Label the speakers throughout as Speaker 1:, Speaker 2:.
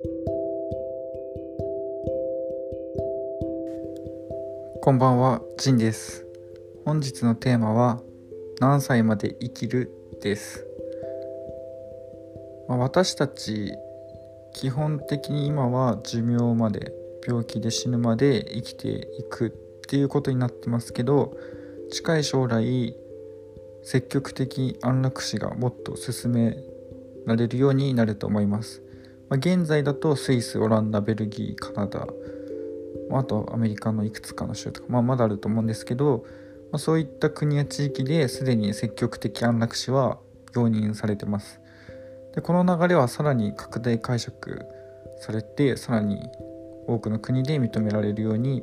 Speaker 1: こんばんは、ジンです。本日のテーマは何歳まで生きる？です。まあ私たち基本的に今は寿命まで病気で死ぬまで生きていくっていうことになってますけど近い将来積極的安楽死がもっと進められるようになると思います。まあ現在だとスイス、オランダ、ベルギー、カナダ、まああとアメリカのいくつかの州とか、まあ、まだあると思うんですけど、まあ、そういった国や地域ですでに積極的安楽死は容認されてます。でこの流れはさらに拡大解釈されてさらに多くの国で認められるように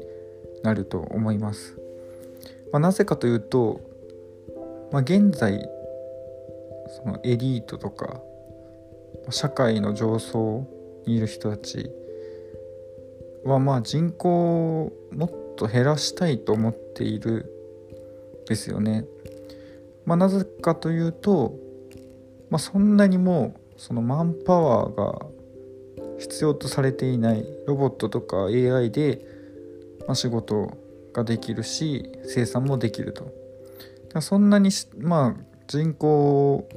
Speaker 1: なると思います、まあ、なぜかというと、まあ、現在そのエリートとか社会の上層にいる人たちはまあ人口をもっと減らしたいと思っているですよね。まあ、なぜかというと、まあ、そんなにもうそのマンパワーが必要とされていないロボットとか AI で、まあ、仕事ができるし生産もできると。そんなにまあ人口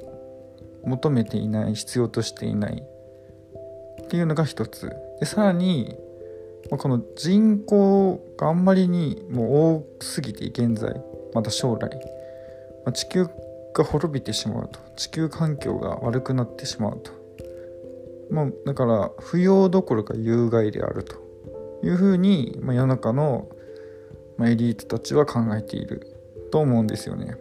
Speaker 1: 求めていない必要としていないっていうのが一つ。でさらにこの人口があんまりにもう多すぎて現在また将来、地球が滅びてしまうと地球環境が悪くなってしまうとまあだから不要どころか有害であるというふうに、まあ、世の中の、エリートたちは考えていると思うんですよね。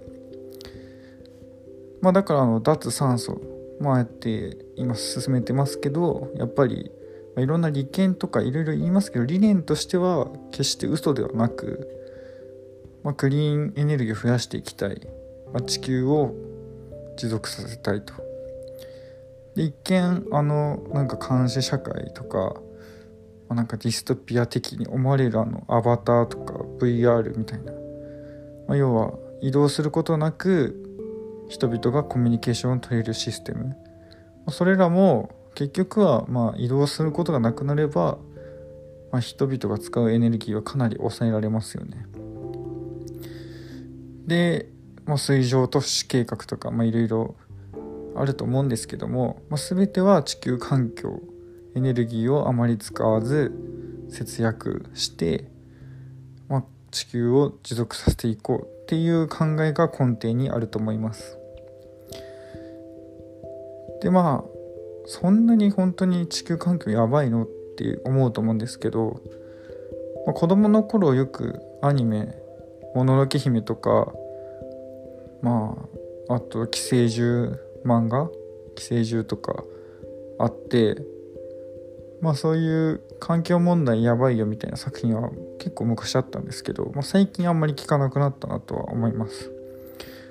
Speaker 1: まあだからあの脱酸素まあやって今進めてますけどやっぱりいろんな利権とかいろいろ言いますけど理念としては決して嘘ではなく、まあ、クリーンエネルギーを増やしていきたい、まあ、地球を持続させたいと。で一見あのなんか監視社会とか、まあ、なんかディストピア的に思われるあのアバターとか VR みたいな、まあ、要は移動することなく人々がコミュニケーションを取れるシステムそれらも結局はまあ移動することがなくなれば、まあ、人々が使うエネルギーはかなり抑えられますよね。で、まあ、水上都市計画とかまあいろいろあると思うんですけども、まあ、全ては地球環境エネルギーをあまり使わず節約して、まあ、地球を持続させていこうっていう考えが根底にあると思います。でまあそんなに本当に地球環境やばいのって思うと思うんですけど、まあ、子供の頃よくアニメ「もののけ姫」とかまああと寄生獣漫画寄生獣とかあってまあそういう環境問題やばいよみたいな作品は結構昔あったんですけど、まあ、最近あんまり聞かなくなったなとは思います。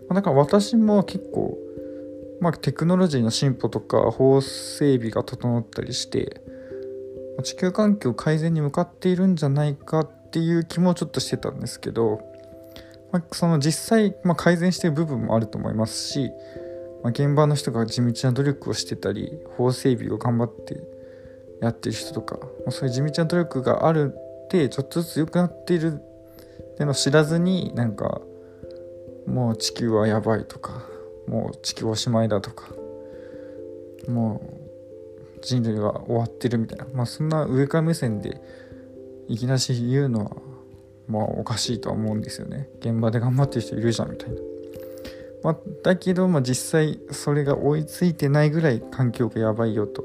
Speaker 1: まあ、だから私も結構まあ、テクノロジーの進歩とか法整備が整ったりして地球環境改善に向かっているんじゃないかっていう気もちょっとしてたんですけど、まあ、その実際、まあ、改善してる部分もあると思いますし、まあ、現場の人が地道な努力をしてたり法整備を頑張ってやってる人とか、そういう地道な努力があるってちょっとずつ良くなっているっていうのを知らずになんかもう地球はやばいとかもう地球おしまいだとかもう人類は終わってるみたいな。まあそんな上から目線でいきなし言うのはまあおかしいとは思うんですよね。現場で頑張ってる人いるじゃんみたいな、まあ、だけどまあ実際それが追いついてないぐらい環境がやばいよと。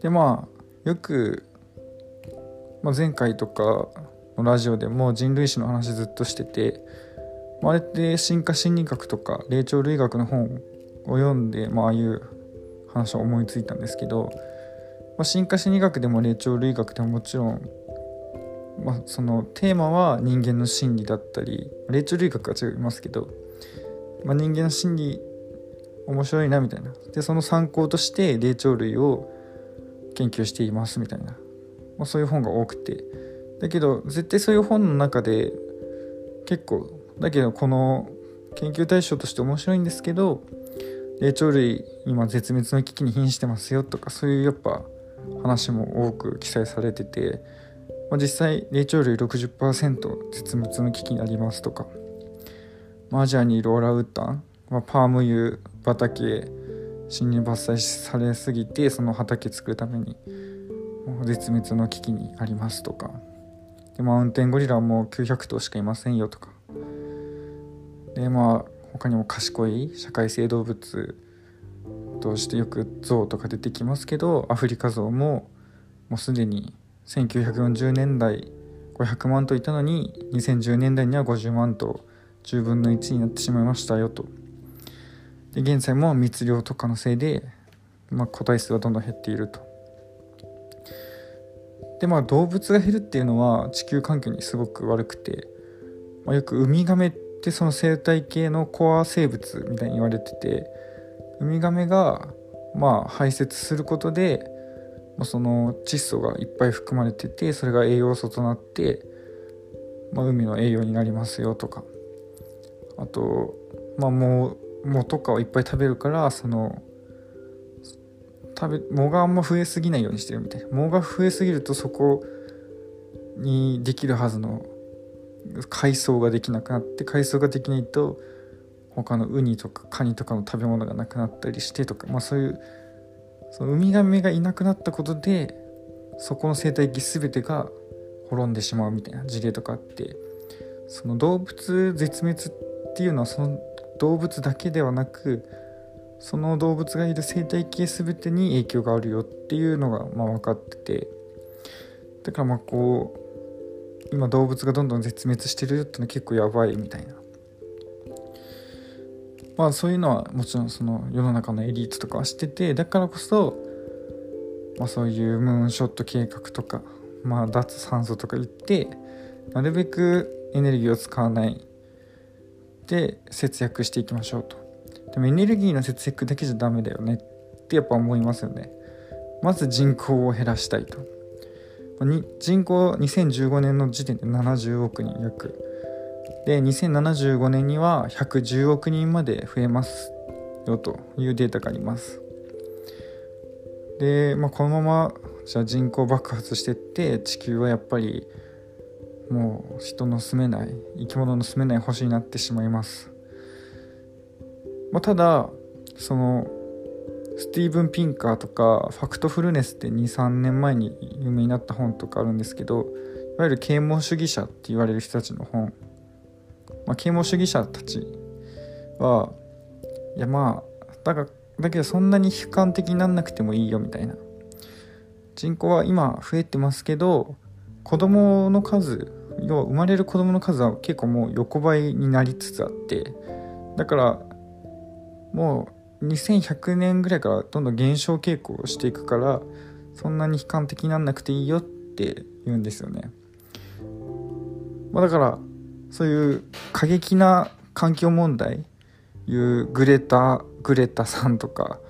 Speaker 1: でまあよく、まあ、前回とかのラジオでも人類史の話ずっとしててあれって進化心理学とか霊長類学の本を読んで、まあああいう話を思いついたんですけど、まあ、進化心理学でも霊長類学でももちろん、まあ、そのテーマは人間の心理だったり霊長類学は違いますけど、まあ、人間の心理面白いなみたいな。でその参考として霊長類を研究していますみたいな、まあ、そういう本が多くて。だけど絶対そういう本の中で結構だけどこの研究対象として面白いんですけど霊長類今絶滅の危機に瀕してますよとかそういうやっぱ話も多く記載されてて、まあ、実際霊長類60%絶滅の危機にありますとか、まあ、アジアにいるオラウッタンはパーム油畑森林伐採されすぎてその畑作るために絶滅の危機にありますとか。でマウンテンゴリラもう900頭しかいませんよとか。でまあ他にも賢い社会性動物としてよく象とか出てきますけどアフリカゾウももうすでに1940年代500万頭いたのに2010年代には50万頭10分の1になってしまいましたよと。で現在も密漁とかのせいで、まあ、個体数はどんどん減っていると。でまあ動物が減るっていうのは地球環境にすごく悪くて、まあ、よくウミガメっってその生態系のコア生物みたいに言われててウミガメがまあ排泄することでその窒素がいっぱい含まれててそれが栄養素となって、まあ、海の栄養になりますよとか。あとまあもう藻とかをいっぱい食べるからその食べ藻があんま増えすぎないようにしてるみたいな。藻が増えすぎるとそこにできるはずの海藻ができなくなって海藻ができないと他のウニとかカニとかの食べ物がなくなったりしてとか、まあ、そういうそのウミガメがいなくなったことでそこの生態系全てが滅んでしまうみたいな事例とかあってその動物絶滅っていうのはその動物だけではなくその動物がいる生態系全てに影響があるよっていうのがまあ分かっててだからまあこう今動物がどんどん絶滅してるっていうのは結構やばいみたいな。まあそういうのはもちろんその世の中のエリートとかは知っててだからこそ、まあ、そういうムーンショット計画とか、まあ、脱酸素とか言ってなるべくエネルギーを使わないで節約していきましょうと。でもエネルギーの節約だけじゃダメだよねってやっぱ思いますよね。まず人口を減らしたいと。人口2015年の時点で70億人約で2075年には110億人まで増えますよというデータがあります。で、まあ、このままじゃ人口爆発してって地球はやっぱりもう人の住めない生き物の住めない星になってしまいます、まあ、ただそのスティーブン・ピンカーとかファクトフルネスって23年前に有名になった本とかあるんですけどいわゆる啓蒙主義者って言われる人たちの本。まあ、啓蒙主義者たちはいやまあだがだけどそんなに悲観的になんなくてもいいよみたいな。人口は今増えてますけど子供の数要は生まれる子供の数は結構もう横ばいになりつつあってだからもう2100年ぐらいからどんどん減少傾向をしていくからそんなに悲観的になんなくていいよって言うんですよね。まあ、だからそういう過激な環境問題いうグレタグレタさんとか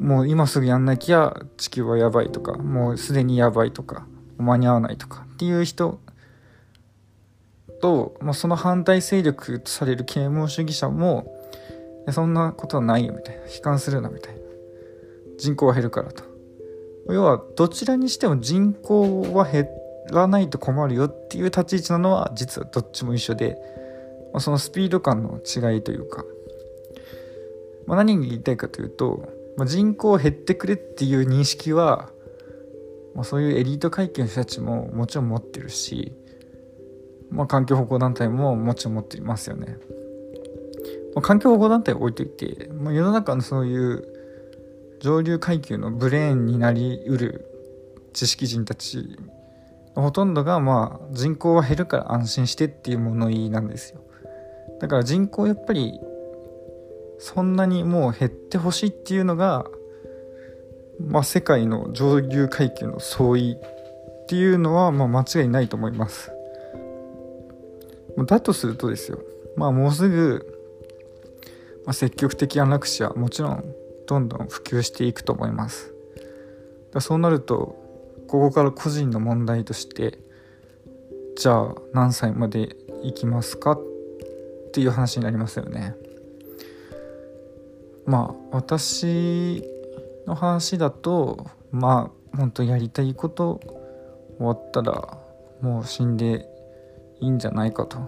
Speaker 1: もう今すぐやんなきゃ地球はやばいとかもうすでにやばいとか間に合わないとかっていう人と、まあ、その反対勢力とされる啓蒙主義者もそんなことはないよみたいな。悲観するなみたいな。人口は減るからと。要はどちらにしても人口は減らないと困るよっていう立ち位置なのは実はどっちも一緒で、ま、そのスピード感の違いというか、まあ、何が言いたいかというと、まあ、人口減ってくれっていう認識は、まあ、そういうエリート階級の人たちももちろん持ってるし、まあ、環境保護団体ももちろん持っていますよね。まあ、環境保護団体は置いといて、まあ、世の中のそういう上流階級のブレーンになりうる知識人たちほとんどがまあ人口は減るから安心してっていう物言いなんですよ。だから人口やっぱりそんなにもう減ってほしいっていうのがまあ世界の上流階級の相違っていうのはまあ間違いないと思います。だとするとですよ。まあもうすぐ、まあ、積極的アナクシはもちろんどんどん普及していくと思います。だそうなるとここから個人の問題としてじゃあ何歳まで行きますか？っていう話になりますよね。まあ私の話だとまあ本当やりたいこと終わったらもう死んでいいんじゃないかと、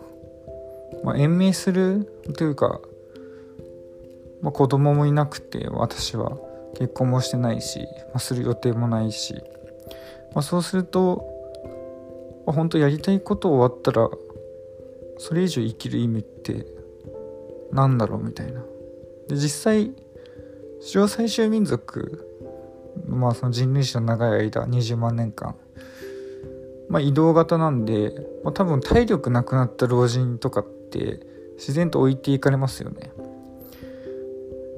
Speaker 1: まあ、延命するというか、まあ、子供もいなくて私は。結婚もしてないし、まあ、する予定もないし、まあ、そうすると、まあ、本当やりたいこと終わったらそれ以上生きる意味って何だろう？みたいな。で実際史上最終民族まあその人類史の長い間20万年間まあ移動型なんで、まあ、多分体力なくなった老人とかって自然と置いていかれますよね。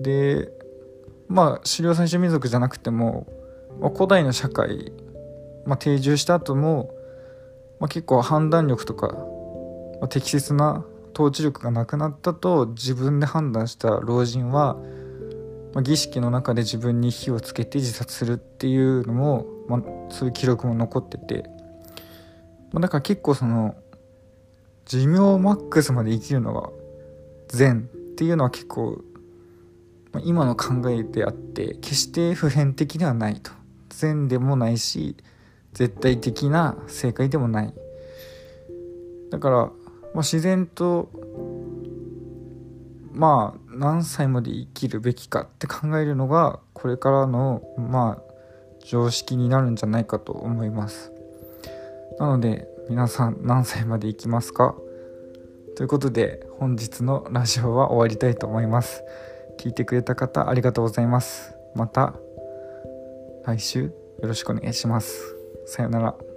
Speaker 1: でまあ狩猟最終民族じゃなくても、まあ、古代の社会、まあ、定住した後も、まあ、結構判断力とか、まあ、適切な統治力がなくなったと自分で判断した老人は、まあ、儀式の中で自分に火をつけて自殺するっていうのも、まあ、そういう記録も残ってて、まあ、だから結構その寿命マックスまで生きるのが善っていうのは結構今の考えであって決して普遍的ではないと。善でもないし絶対的な正解でもない。だから、まあ、自然とまあ何歳まで生きるべきかって考えるのがこれからのまあ常識になるんじゃないかと思います。なので皆さん何歳まで生きますか？ということで本日のラジオは終わりたいと思います。聞いてくれた方ありがとうございます。また来週よろしくお願いします。さようなら。